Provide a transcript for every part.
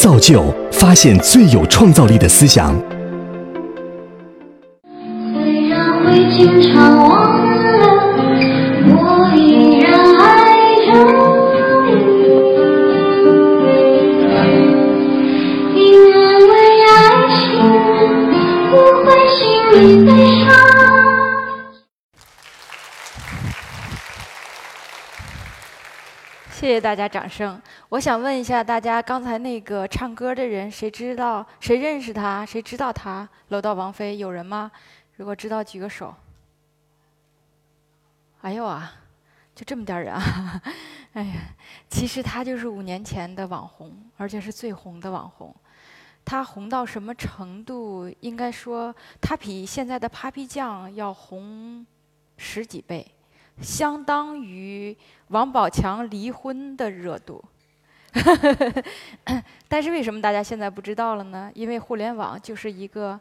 造就发现最有创造力的思想。大家掌声。我想问一下大家，刚才那个唱歌的人，谁知道？谁认识他？谁知道他？楼道王菲有人吗？如果知道，举个手。哎呦啊，就这么点人啊！哎呀，其实他就是五年前的网红，而且是最红的网红。他红到什么程度？应该说，他比现在的 Papi 酱要红十几倍。相当于王宝强离婚的热度，但是为什么大家现在不知道了呢？因为互联网就是一个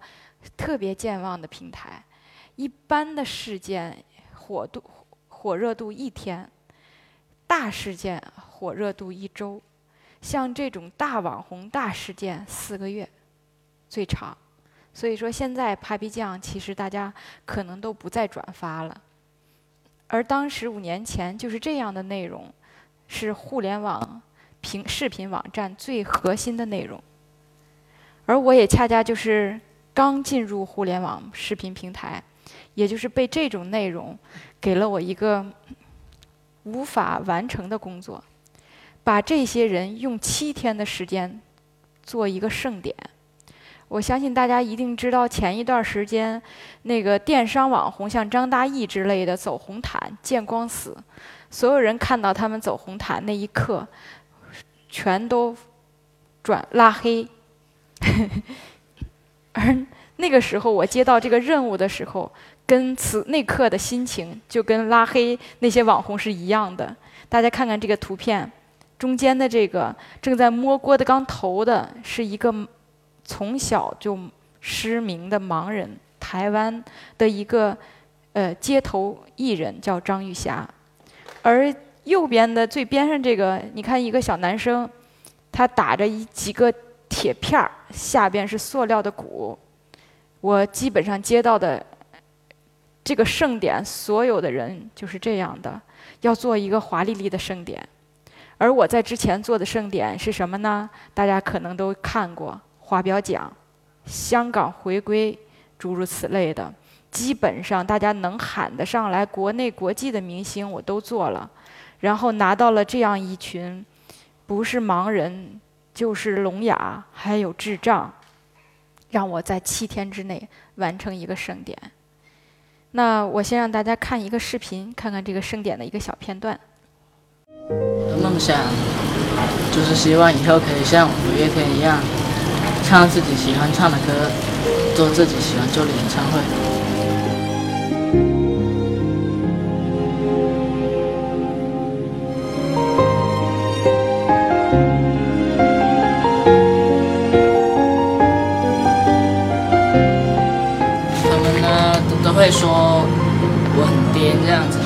特别健忘的平台，一般的事件火度火热度一天，大事件火热度一周，像这种大网红大事件四个月最长，所以说现在 Papi 酱其实大家可能都不再转发了。而当时五年前就是这样的内容，是互联网平视频网站最核心的内容。而我也恰恰就是刚进入互联网视频平台，也就是被这种内容给了我一个无法完成的工作，把这些人用七天的时间做一个盛典。我相信大家一定知道，前一段时间，那个电商网红像张大奕之类的走红毯见光死，所有人看到他们走红毯那一刻，全都转拉黑。而那个时候，我接到这个任务的时候，跟此那刻的心情就跟拉黑那些网红是一样的。大家看看这个图片，中间的这个正在摸郭德纲头的是一个。从小就失明的盲人，台湾的一个呃街头艺人叫张玉霞，而右边的最边上这个，你看一个小男生，他打着一几个铁片儿，下边是塑料的鼓。我基本上接到的这个盛典，所有的人就是这样的，要做一个华丽丽的盛典。而我在之前做的盛典是什么呢？大家可能都看过。华表奖、香港回归，诸如此类的，基本上大家能喊得上来国内国际的明星我都做了，然后拿到了这样一群，不是盲人就是聋哑，还有智障，让我在七天之内完成一个盛典。那我先让大家看一个视频，看看这个盛典的一个小片段。梦想就是希望以后可以像五月天一样。唱自己喜欢唱的歌，做自己喜欢做的演唱会。他们呢都会说我很颠这样子。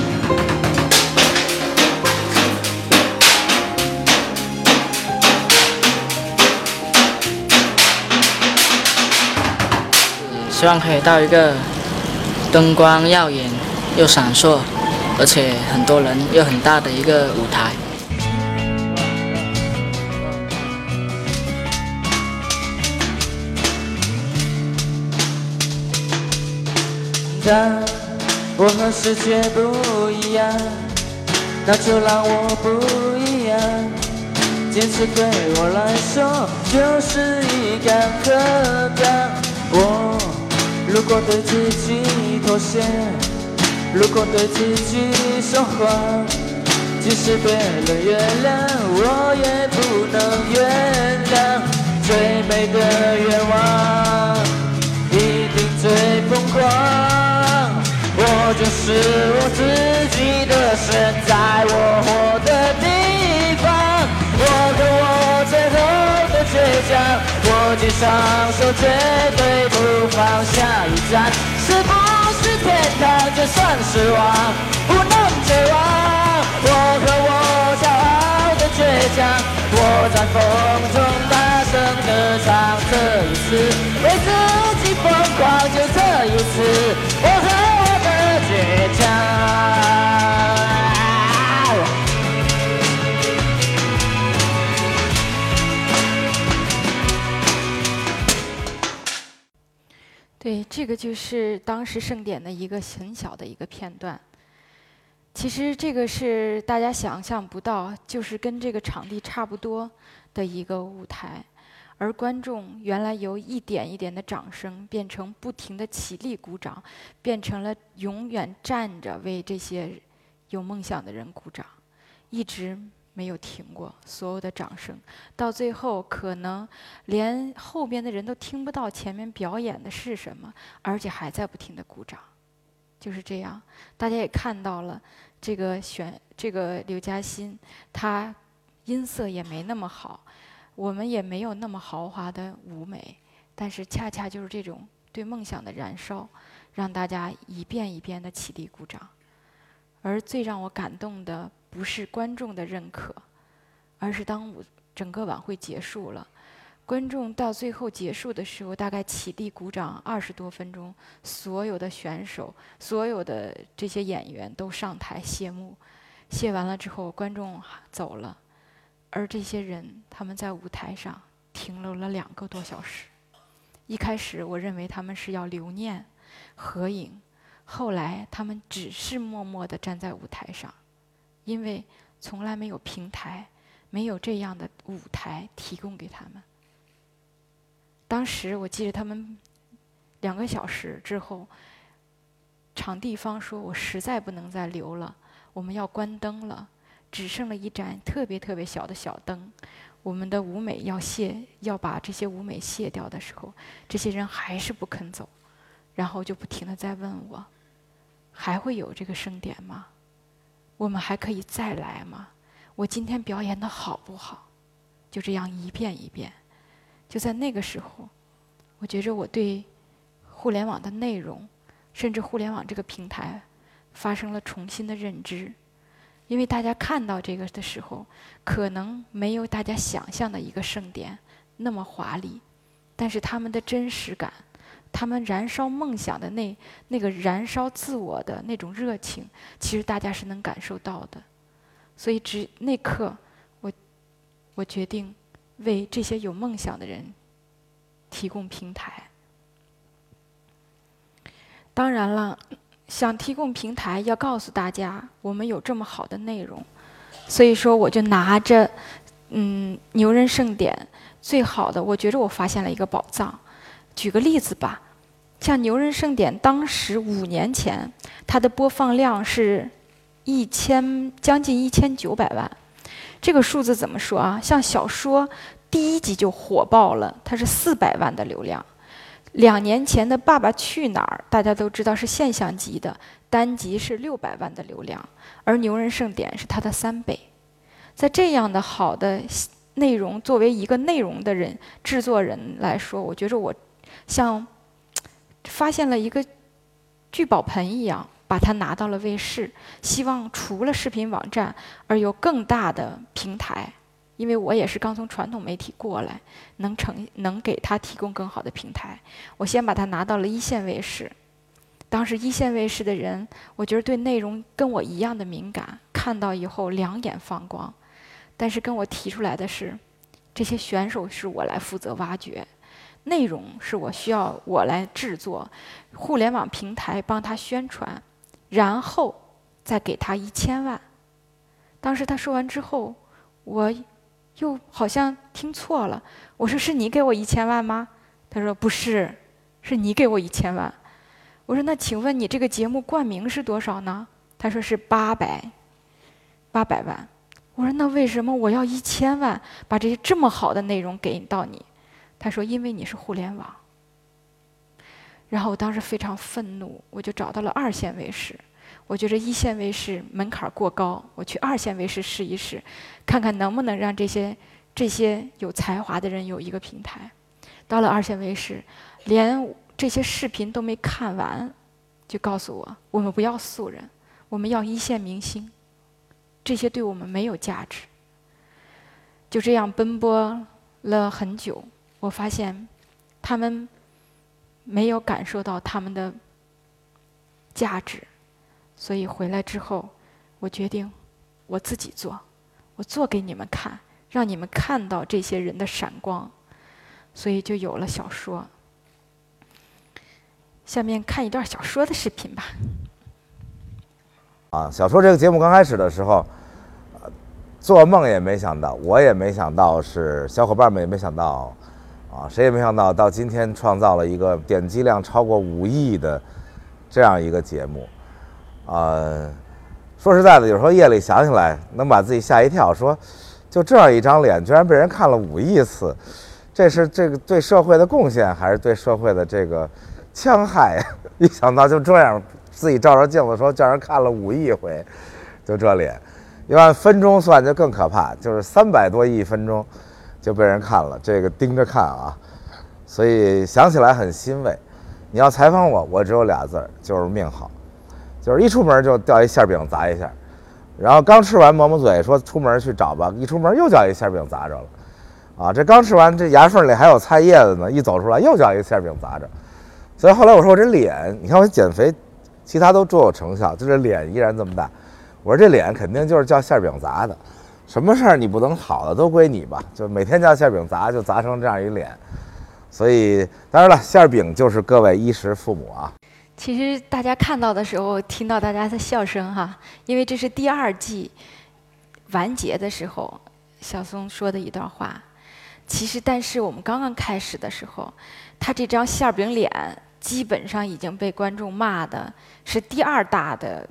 希望可以到一个灯光耀眼又闪烁，而且很多人又很大的一个舞台。当我和世界不一样，那就让我不一样。坚持对我来说就是一杆核弹。我。如果对自己妥协，如果对自己说谎，即使别人原谅，我也不能原谅。最美的愿望，一定最疯狂。我就是我自己的神，在我活的地方，我和我最后的倔强。握紧双手，绝对不放下。一站是不是天堂？就算失望，不能绝望。我和我骄傲的倔强，我在风中大声歌唱。这一次，为自己疯狂，就这一次。对，这个就是当时盛典的一个很小的一个片段。其实这个是大家想象不到，就是跟这个场地差不多的一个舞台，而观众原来由一点一点的掌声变成不停的起立鼓掌，变成了永远站着为这些有梦想的人鼓掌，一直没有停过所有的掌声，到最后可能连后边的人都听不到前面表演的是什么，而且还在不停的鼓掌。就是这样，大家也看到了，这个选这个刘嘉欣，她音色也没那么好，我们也没有那么豪华的舞美，但是恰恰就是这种对梦想的燃烧，让大家一遍一遍的起立鼓掌。而最让我感动的不是观众的认可，而是当舞整个晚会结束了。观众到最后结束的时候，大概起立鼓掌二十多分钟，所有的选手、所有的这些演员都上台谢幕。谢完了之后，观众走了，而这些人他们在舞台上停留了两个多小时。一开始我认为他们是要留念、合影，后来他们只是默默地站在舞台上，因为从来没有平台，没有这样的舞台提供给他们。当时我记得他们两个小时之后，场地方说：“我实在不能再留了，我们要关灯了，只剩了一盏特别特别小的小灯。我们的舞美要卸，要把这些舞美卸掉的时候，这些人还是不肯走，然后就不停的在问我：还会有这个盛典吗？我们还可以再来吗？我今天表演的好不好？就这样一遍一遍。”就在那个时候，我觉着我对互联网的内容，甚至互联网这个平台，发生了重新的认知。因为大家看到这个的时候，可能没有大家想象的一个盛典那么华丽，但是他们的真实感，他们燃烧梦想的那那个燃烧自我的那种热情，其实大家是能感受到的。所以，只那刻，我我决定。为这些有梦想的人提供平台。当然了，想提供平台，要告诉大家我们有这么好的内容，所以说我就拿着嗯牛人盛典最好的，我觉着我发现了一个宝藏。举个例子吧，像牛人盛典当时五年前，它的播放量是一千将近一千九百万。这个数字怎么说啊？像小说第一集就火爆了，它是四百万的流量。两年前的《爸爸去哪儿》，大家都知道是现象级的，单集是六百万的流量，而《牛人盛典》是它的三倍。在这样的好的内容，作为一个内容的人、制作人来说，我觉着我像发现了一个聚宝盆一样。把它拿到了卫视，希望除了视频网站，而有更大的平台。因为我也是刚从传统媒体过来，能成能给他提供更好的平台。我先把它拿到了一线卫视。当时一线卫视的人，我觉得对内容跟我一样的敏感，看到以后两眼放光。但是跟我提出来的是，这些选手是我来负责挖掘。内容是我需要我来制作，互联网平台帮他宣传。然后再给他一千万。当时他说完之后，我又好像听错了。我说：“是你给我一千万吗？”他说：“不是，是你给我一千万。”我说：“那请问你这个节目冠名是多少呢？”他说：“是八百，八百万。”我说：“那为什么我要一千万把这些这么好的内容给到你？”他说：“因为你是互联网。”然后我当时非常愤怒，我就找到了二线卫视。我觉得一线卫视门槛过高，我去二线卫视试一试，看看能不能让这些这些有才华的人有一个平台。到了二线卫视，连这些视频都没看完，就告诉我：我们不要素人，我们要一线明星。这些对我们没有价值。就这样奔波了很久，我发现他们。没有感受到他们的价值。所以回来之后，我决定我自己做，我做给你们看，让你们看到这些人的闪光。所以就有了小说。下面看一段小说的视频吧。啊，小说这个节目刚开始的时候，做梦也没想到，我也没想到，是小伙伴们也没想到，啊，谁也没想到，到今天创造了一个点击量超过五亿的这样一个节目，呃，说实在的，有时候夜里想起来，能把自己吓一跳，说就这样一张脸，居然被人看了五亿次，这是这个对社会的贡献，还是对社会的这个戕害？一想到就这样，自己照着镜子说，叫人看了五亿回，就这脸，要按分钟算就更可怕，就是三百多亿分钟就被人看了，这个盯着看啊，所以想起来很欣慰。你要采访我，我只有俩字儿，就是命好，就是一出门就掉一馅饼砸一下，然后刚吃完抹抹嘴，说出门去找吧，一出门又叫一馅饼砸着了，啊，这刚吃完这牙缝里还有菜叶子呢，一走出来又叫一馅饼砸着，所以后来我说我这脸，你看我减肥，其他都卓有成效，就这脸依然这么大，我说这脸肯定就是叫馅饼砸的，什么事儿你不能好的都归你吧，就每天叫馅饼砸，就砸成这样一脸，所以当然了，馅饼就是各位衣食父母啊。其实大家看到的时候，听到大家的笑声哈，因为这是第二季完结的时候，小松说的一段话。其实，但是我们刚刚开始的时候，他这张馅儿饼脸基本上已经被观众骂的是第二大的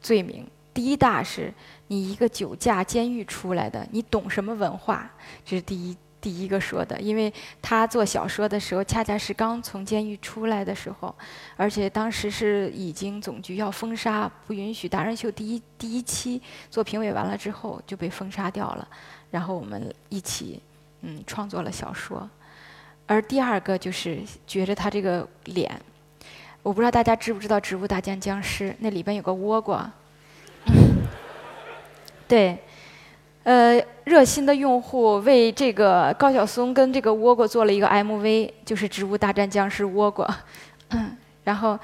罪名。第一大是你一个酒驾监狱出来的，你懂什么文化？这是第一第一个说的，因为他做小说的时候，恰恰是刚从监狱出来的时候，而且当时是已经总局要封杀，不允许达人秀第一第一期做评委完了之后就被封杀掉了，然后我们一起嗯创作了小说，而第二个就是觉着他这个脸，我不知道大家知不知道《植物大战僵尸》那里边有个倭瓜，对。呃，热心的用户为这个高晓松跟这个倭瓜做了一个 MV，就是《植物大战僵尸倭瓜》。嗯 然后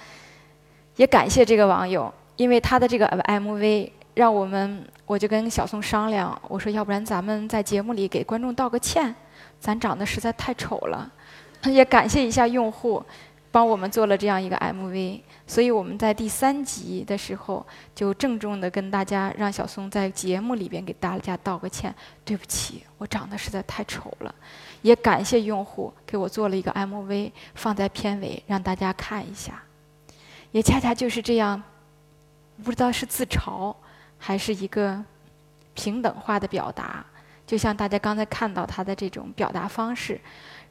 也感谢这个网友，因为他的这个 MV 让我们，我就跟小松商量，我说要不然咱们在节目里给观众道个歉，咱长得实在太丑了。也感谢一下用户，帮我们做了这样一个 MV。所以我们在第三集的时候，就郑重的跟大家让小松在节目里边给大家道个歉，对不起，我长得实在太丑了。也感谢用户给我做了一个 MV，放在片尾让大家看一下。也恰恰就是这样，不知道是自嘲还是一个平等化的表达，就像大家刚才看到他的这种表达方式，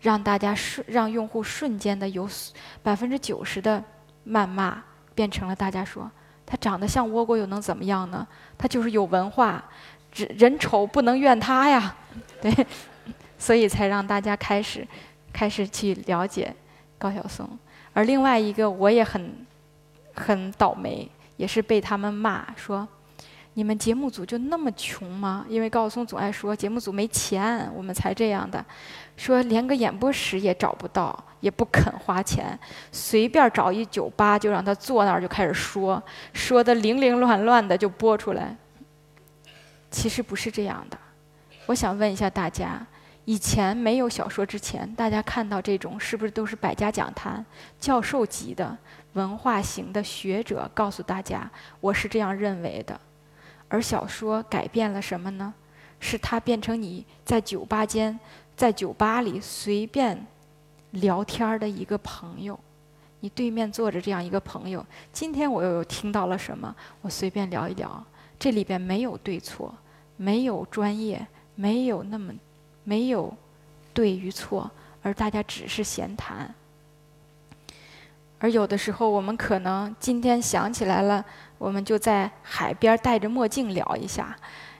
让大家瞬让用户瞬间的有百分之九十的。谩骂变成了大家说他长得像倭瓜又能怎么样呢？他就是有文化，人人丑不能怨他呀，对，所以才让大家开始开始去了解高晓松。而另外一个我也很很倒霉，也是被他们骂说。你们节目组就那么穷吗？因为高晓松总爱说节目组没钱，我们才这样的。说连个演播室也找不到，也不肯花钱，随便找一酒吧就让他坐那儿就开始说，说的零零乱乱的就播出来。其实不是这样的。我想问一下大家，以前没有小说之前，大家看到这种是不是都是百家讲坛、教授级的文化型的学者告诉大家，我是这样认为的？而小说改变了什么呢？是它变成你在酒吧间、在酒吧里随便聊天的一个朋友。你对面坐着这样一个朋友，今天我又听到了什么？我随便聊一聊。这里边没有对错，没有专业，没有那么没有对与错，而大家只是闲谈。而有的时候，我们可能今天想起来了。我们就在海边戴着墨镜聊一下，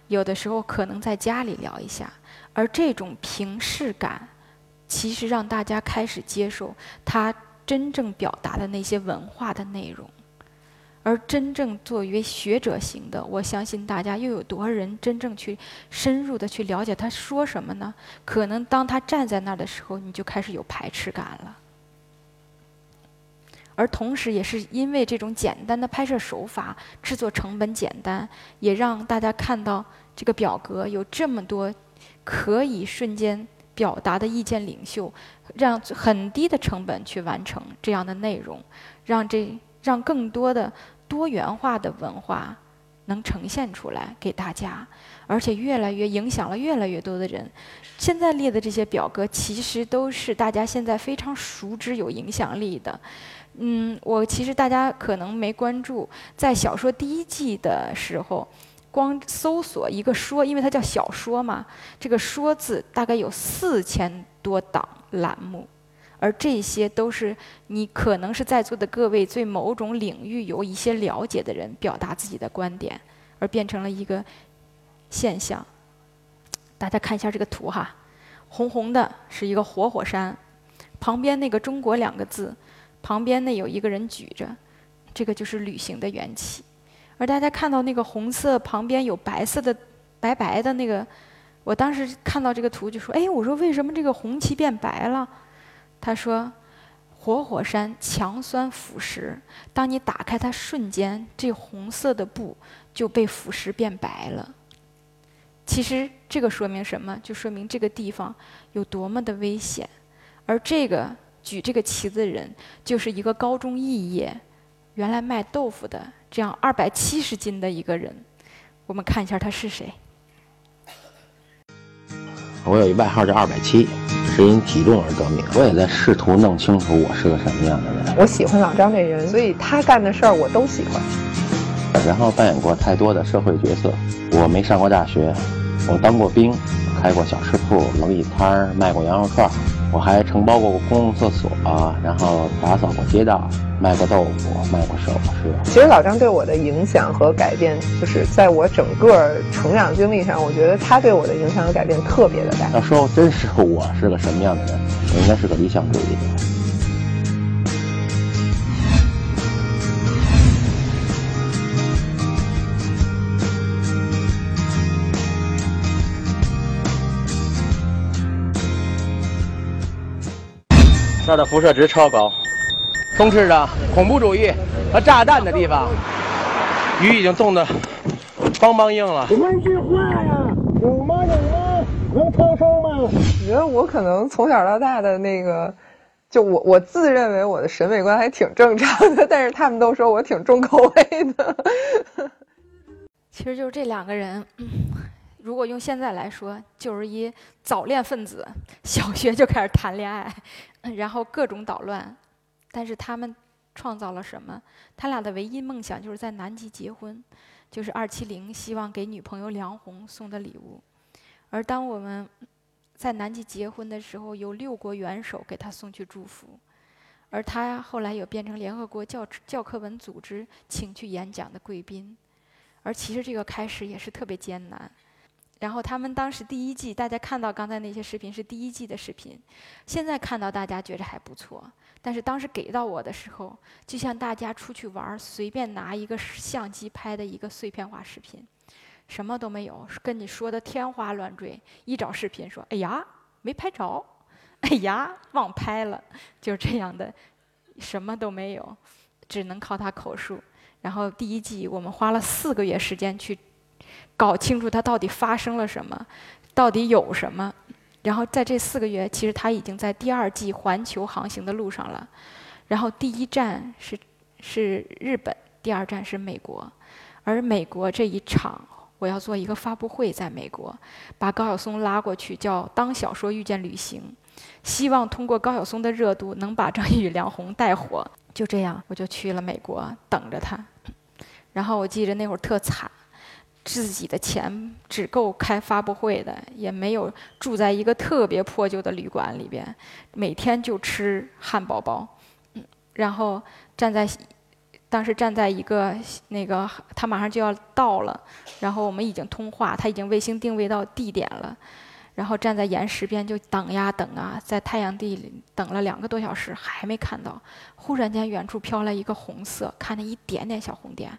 有的时候可能在家里聊一下，而这种平视感，其实让大家开始接受他真正表达的那些文化的内容。而真正作为学者型的，我相信大家又有多少人真正去深入的去了解他说什么呢？可能当他站在那儿的时候，你就开始有排斥感了。而同时也是因为这种简单的拍摄手法、制作成本简单，也让大家看到这个表格有这么多可以瞬间表达的意见领袖，让很低的成本去完成这样的内容，让这让更多的多元化的文化能呈现出来给大家，而且越来越影响了越来越多的人。现在列的这些表格，其实都是大家现在非常熟知、有影响力的。嗯，我其实大家可能没关注，在小说第一季的时候，光搜索一个“说”，因为它叫小说嘛，这个“说”字大概有四千多档栏目，而这些都是你可能是在座的各位对某种领域有一些了解的人表达自己的观点，而变成了一个现象。大家看一下这个图哈，红红的是一个活火山，旁边那个“中国”两个字。旁边呢有一个人举着，这个就是旅行的缘起。而大家看到那个红色旁边有白色的白白的那个，我当时看到这个图就说：“哎，我说为什么这个红旗变白了？”他说：“活火山强酸腐蚀，当你打开它瞬间，这红色的布就被腐蚀变白了。”其实这个说明什么？就说明这个地方有多么的危险。而这个。举这个旗子的人就是一个高中肄业，原来卖豆腐的，这样二百七十斤的一个人。我们看一下他是谁。我有一外号叫二百七，是因体重而得名。我也在试图弄清楚我是个什么样的人。我喜欢老张这人，所以他干的事儿我都喜欢。然后扮演过太多的社会角色。我没上过大学，我当过兵，开过小吃铺、冷饮摊，卖过羊肉串。我还承包过公共厕所，然后打扫过街道，卖过豆腐，卖过首饰。其实老张对我的影响和改变，就是在我整个成长经历上，我觉得他对我的影响和改变特别的大。要说真是我是个什么样的人，我应该是个理想主义者。这儿的辐射值超高，充斥着恐怖主义和炸弹的地方，鱼已经冻得梆梆硬了。问句话呀，有吗？有吗？能超收吗？我觉得我可能从小到大的那个，就我我自认为我的审美观还挺正常的，但是他们都说我挺重口味的。其实就是这两个人。如果用现在来说，就是一早恋分子，小学就开始谈恋爱，然后各种捣乱。但是他们创造了什么？他俩的唯一梦想就是在南极结婚，就是二七零希望给女朋友梁红送的礼物。而当我们在南极结婚的时候，有六国元首给他送去祝福，而他后来又变成联合国教教科文组织请去演讲的贵宾。而其实这个开始也是特别艰难。然后他们当时第一季，大家看到刚才那些视频是第一季的视频，现在看到大家觉着还不错。但是当时给到我的时候，就像大家出去玩儿随便拿一个相机拍的一个碎片化视频，什么都没有，跟你说的天花乱坠。一找视频说：“哎呀，没拍着，哎呀，忘拍了。”就是这样的，什么都没有，只能靠他口述。然后第一季我们花了四个月时间去。搞清楚他到底发生了什么，到底有什么，然后在这四个月，其实他已经在第二季环球航行的路上了。然后第一站是是日本，第二站是美国，而美国这一场，我要做一个发布会，在美国，把高晓松拉过去，叫“当小说遇见旅行”，希望通过高晓松的热度，能把张宇、梁红带火。就这样，我就去了美国，等着他。然后我记着那会儿特惨。自己的钱只够开发布会的，也没有住在一个特别破旧的旅馆里边，每天就吃汉堡包，嗯，然后站在，当时站在一个那个他马上就要到了，然后我们已经通话，他已经卫星定位到地点了，然后站在岩石边就等呀等啊，在太阳地里等了两个多小时还没看到，忽然间远处飘来一个红色，看着一点点小红点，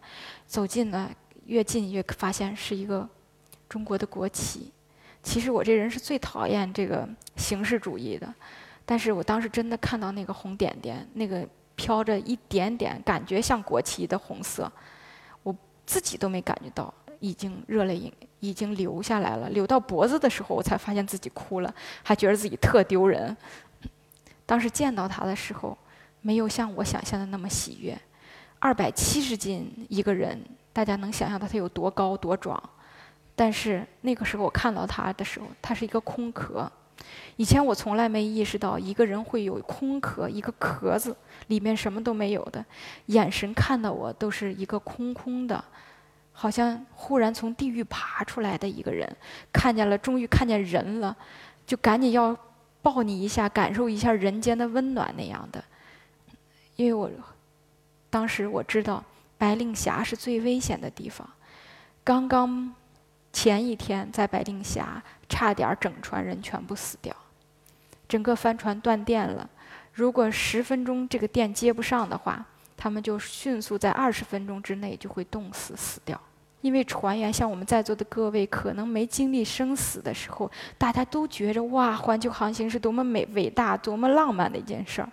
走近了。越近越发现是一个中国的国旗。其实我这人是最讨厌这个形式主义的，但是我当时真的看到那个红点点，那个飘着一点点感觉像国旗的红色，我自己都没感觉到，已经热泪盈已经流下来了，流到脖子的时候，我才发现自己哭了，还觉得自己特丢人。当时见到他的时候，没有像我想象的那么喜悦。二百七十斤一个人，大家能想象到他有多高多壮？但是那个时候我看到他的时候，他是一个空壳。以前我从来没意识到一个人会有空壳，一个壳子里面什么都没有的，眼神看到我都是一个空空的，好像忽然从地狱爬出来的一个人，看见了，终于看见人了，就赶紧要抱你一下，感受一下人间的温暖那样的。因为我当时我知道白令峡是最危险的地方，刚刚前一天在白令峡。差点整船人全部死掉，整个帆船断电了。如果十分钟这个电接不上的话，他们就迅速在二十分钟之内就会冻死死掉。因为船员像我们在座的各位，可能没经历生死的时候，大家都觉着哇，环球航行是多么美伟大、多么浪漫的一件事儿。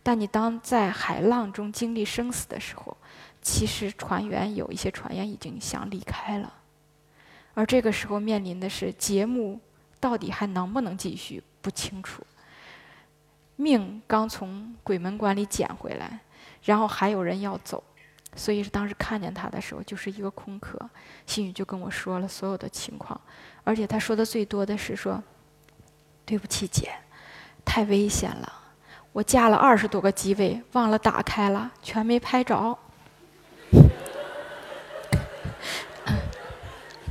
但你当在海浪中经历生死的时候，其实船员有一些船员已经想离开了。而这个时候面临的是节目到底还能不能继续不清楚。命刚从鬼门关里捡回来，然后还有人要走，所以是当时看见他的时候就是一个空壳。心宇就跟我说了所有的情况，而且他说的最多的是说：“对不起姐，太危险了，我架了二十多个机位忘了打开了，全没拍着。”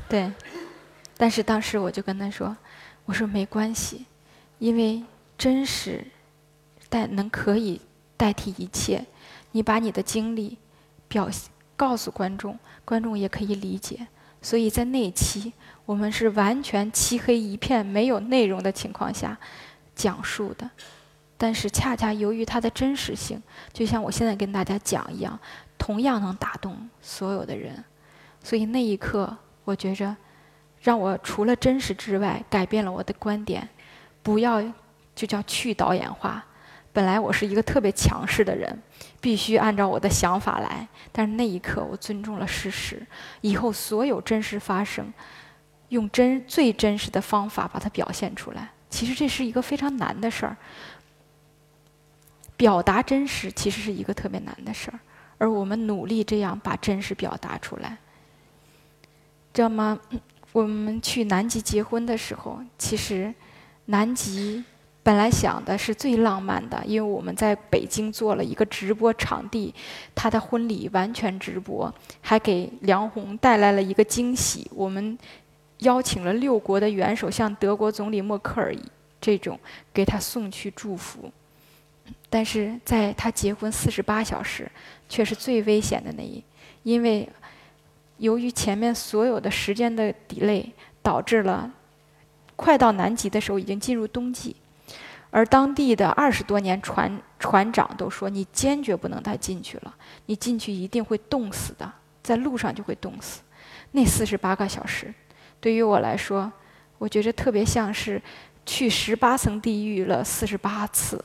对，但是当时我就跟他说：“我说没关系，因为真实代能可以代替一切。你把你的经历表告诉观众，观众也可以理解。所以在那一期，我们是完全漆黑一片、没有内容的情况下讲述的。但是恰恰由于它的真实性，就像我现在跟大家讲一样，同样能打动所有的人。所以那一刻。”我觉着，让我除了真实之外，改变了我的观点。不要就叫去导演化。本来我是一个特别强势的人，必须按照我的想法来。但是那一刻，我尊重了事实。以后所有真实发生，用真最真实的方法把它表现出来。其实这是一个非常难的事儿。表达真实其实是一个特别难的事儿，而我们努力这样把真实表达出来。知道吗？我们去南极结婚的时候，其实南极本来想的是最浪漫的，因为我们在北京做了一个直播场地，他的婚礼完全直播，还给梁红带来了一个惊喜。我们邀请了六国的元首，像德国总理默克尔这种，给他送去祝福。但是在他结婚四十八小时，却是最危险的那一，因为。由于前面所有的时间的 delay，导致了快到南极的时候已经进入冬季，而当地的二十多年船船长都说：“你坚决不能再进去了，你进去一定会冻死的，在路上就会冻死。”那四十八个小时，对于我来说，我觉着特别像是去十八层地狱了四十八次，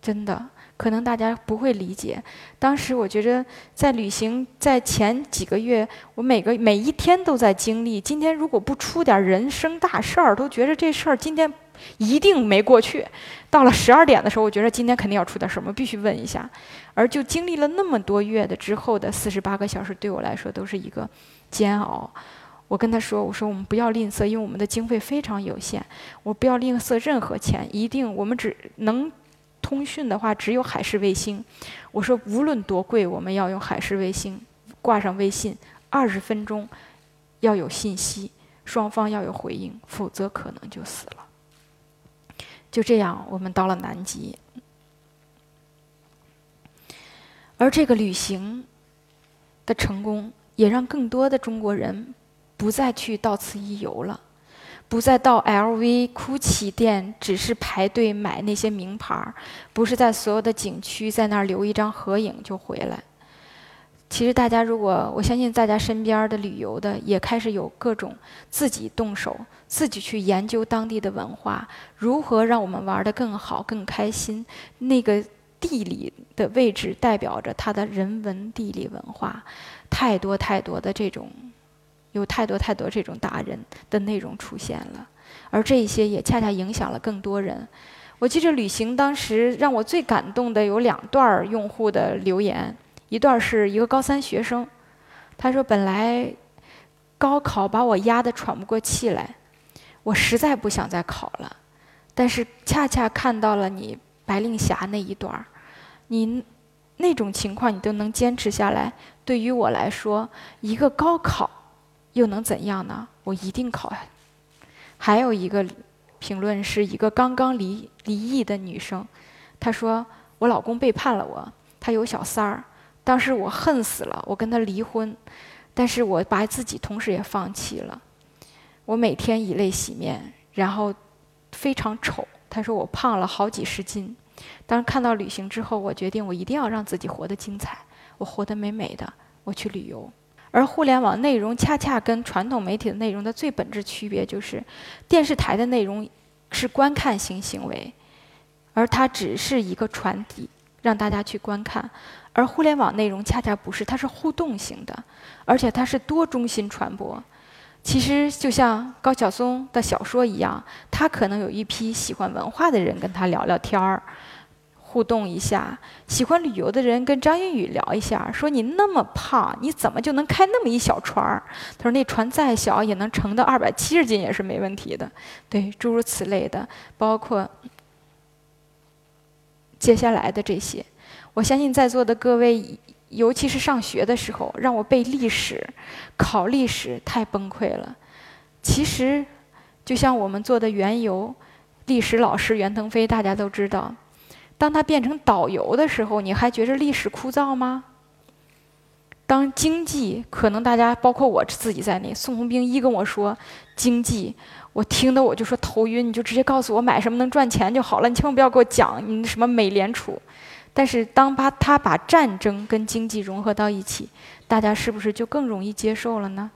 真的。可能大家不会理解，当时我觉着在旅行，在前几个月，我每个每一天都在经历。今天如果不出点人生大事儿，都觉着这事儿今天一定没过去。到了十二点的时候，我觉着今天肯定要出点什么，必须问一下。而就经历了那么多月的之后的四十八个小时，对我来说都是一个煎熬。我跟他说：“我说我们不要吝啬，因为我们的经费非常有限，我不要吝啬任何钱，一定我们只能。”通讯的话只有海事卫星，我说无论多贵，我们要用海事卫星挂上微信，二十分钟要有信息，双方要有回应，否则可能就死了。就这样，我们到了南极，而这个旅行的成功，也让更多的中国人不再去到此一游了。不再到 LV、GUCCI 店，只是排队买那些名牌儿，不是在所有的景区在那儿留一张合影就回来。其实大家如果，我相信大家身边的旅游的也开始有各种自己动手，自己去研究当地的文化，如何让我们玩得更好、更开心。那个地理的位置代表着它的人文地理文化，太多太多的这种，有太多太多这种达人的内容出现了，而这些也恰恰影响了更多人。我记着旅行当时让我最感动的有两段用户的留言，一段是一个高三学生，他说本来高考把我压得喘不过气来，我实在不想再考了，但是恰恰看到了你白令霞那一段，你那种情况你都能坚持下来，对于我来说，一个高考又能怎样呢？我一定考。还有一个。评论是一个刚刚离离异的女生，她说：“我老公背叛了我，他有小三儿。当时我恨死了，我跟他离婚，但是我把自己同时也放弃了。我每天以泪洗面，然后非常丑。她说我胖了好几十斤。当看到旅行之后，我决定我一定要让自己活得精彩，我活得美美的，我去旅游。”而互联网内容恰恰跟传统媒体的内容的最本质区别就是，电视台的内容是观看型行为，而它只是一个传递，让大家去观看；而互联网内容恰恰不是，它是互动型的，而且它是多中心传播。其实就像高晓松的小说一样，他可能有一批喜欢文化的人跟他聊聊天儿。互动一下，喜欢旅游的人跟张馨予聊一下，说你那么胖，你怎么就能开那么一小船儿？他说那船再小也能盛到二百七十斤也是没问题的。对，诸如此类的，包括接下来的这些，我相信在座的各位，尤其是上学的时候，让我背历史、考历史太崩溃了。其实，就像我们做的原游历史老师袁腾飞，大家都知道。当他变成导游的时候，你还觉着历史枯燥吗？当经济，可能大家包括我自己在内，宋鸿兵一跟我说经济，我听的我就说头晕，你就直接告诉我买什么能赚钱就好了，你千万不要给我讲你什么美联储。但是当把他把战争跟经济融合到一起，大家是不是就更容易接受了呢？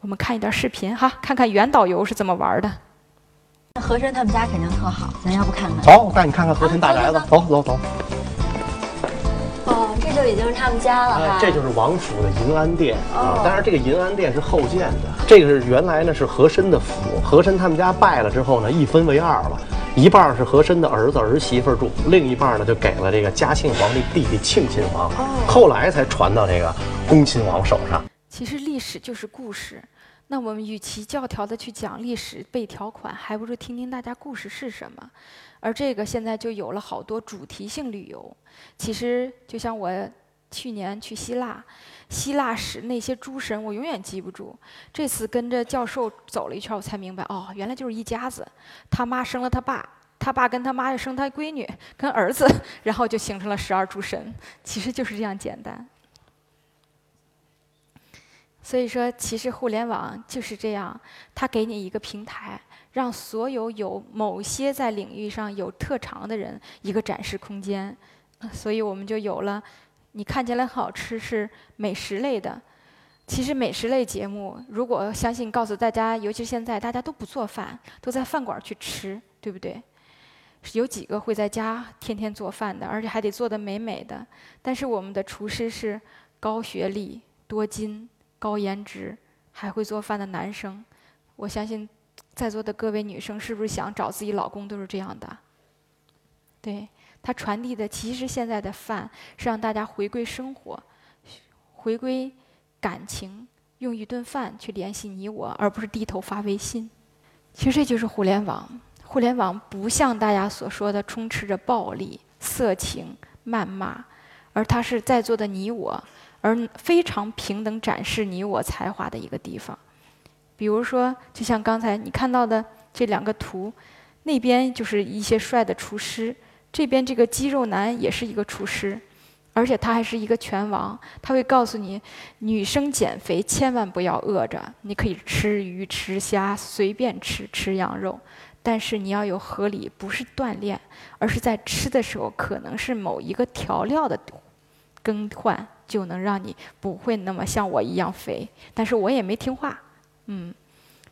我们看一段视频哈，看看原导游是怎么玩的。和珅他们家肯定特好，咱要不看看？走，我带你看看和珅大宅子。走走走。哦，这就已经是他们家了哈。这就是王府的银安殿啊，当然这个银安殿是后建的。这个是原来呢是和珅的府，和珅他们家败了之后呢，一分为二了，一半是和珅的儿子儿媳妇住，另一半呢就给了这个嘉庆皇帝弟弟庆亲王，后来才传到这个恭亲王手上。其实历史就是故事。那我们与其教条的去讲历史背条款，还不如听听大家故事是什么。而这个现在就有了好多主题性旅游。其实就像我去年去希腊，希腊史那些诸神我永远记不住。这次跟着教授走了一圈，我才明白，哦，原来就是一家子，他妈生了他爸，他爸跟他妈又生他闺女跟儿子，然后就形成了十二诸神。其实就是这样简单。所以说，其实互联网就是这样，它给你一个平台，让所有有某些在领域上有特长的人一个展示空间。所以我们就有了，你看起来很好吃是美食类的，其实美食类节目，如果相信告诉大家，尤其是现在大家都不做饭，都在饭馆去吃，对不对？有几个会在家天天做饭的，而且还得做的美美的。但是我们的厨师是高学历、多金。高颜值还会做饭的男生，我相信在座的各位女生是不是想找自己老公都是这样的？对他传递的，其实现在的饭是让大家回归生活，回归感情，用一顿饭去联系你我，而不是低头发微信。其实这就是互联网。互联网不像大家所说的充斥着暴力、色情、谩骂，而它是在座的你我。而非常平等展示你我才华的一个地方，比如说，就像刚才你看到的这两个图，那边就是一些帅的厨师，这边这个肌肉男也是一个厨师，而且他还是一个拳王。他会告诉你，女生减肥千万不要饿着，你可以吃鱼、吃虾，随便吃，吃羊肉，但是你要有合理，不是锻炼，而是在吃的时候可能是某一个调料的更换。就能让你不会那么像我一样肥，但是我也没听话，嗯，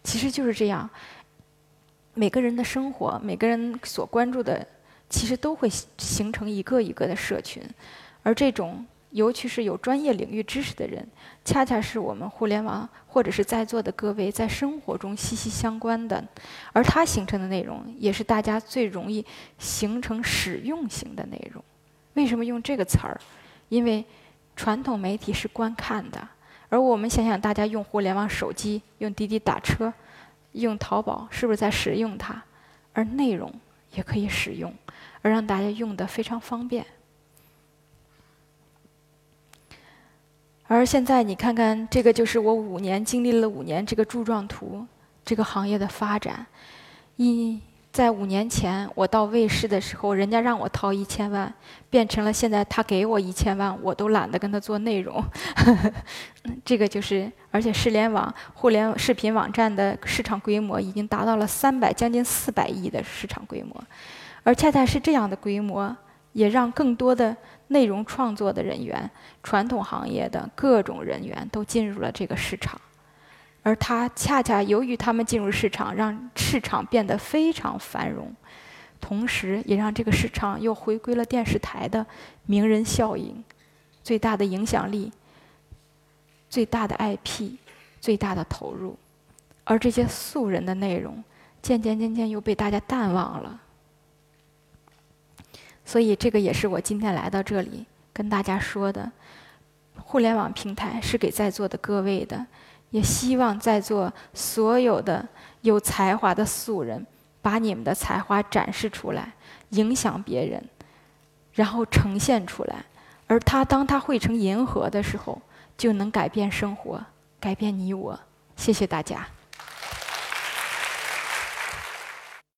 其实就是这样。每个人的生活，每个人所关注的其实都会形成一个一个的社群，而这种尤其是有专业领域知识的人，恰恰是我们互联网或者是在座的各位在生活中息息相关的，而它形成的内容也是大家最容易形成使用型的内容。为什么用这个词儿？因为传统媒体是观看的，而我们想想，大家用互联网手机、用滴滴打车、用淘宝，是不是在使用它？而内容也可以使用，而让大家用的非常方便。而现在你看看，这个就是我五年经历了五年这个柱状图，这个行业的发展，一。在五年前，我到卫视的时候，人家让我掏一千万，变成了现在他给我一千万，我都懒得跟他做内容。这个就是，而且视联网互联视频网站的市场规模已经达到了三百将近四百亿的市场规模，而恰恰是这样的规模，也让更多的内容创作的人员、传统行业的各种人员都进入了这个市场。而它恰恰由于他们进入市场，让市场变得非常繁荣，同时也让这个市场又回归了电视台的名人效应，最大的影响力、最大的 IP、最大的投入，而这些素人的内容渐渐渐渐又被大家淡忘了。所以，这个也是我今天来到这里跟大家说的：互联网平台是给在座的各位的。也希望在座所有的有才华的素人，把你们的才华展示出来，影响别人，然后呈现出来。而他当他汇成银河的时候，就能改变生活，改变你我。谢谢大家。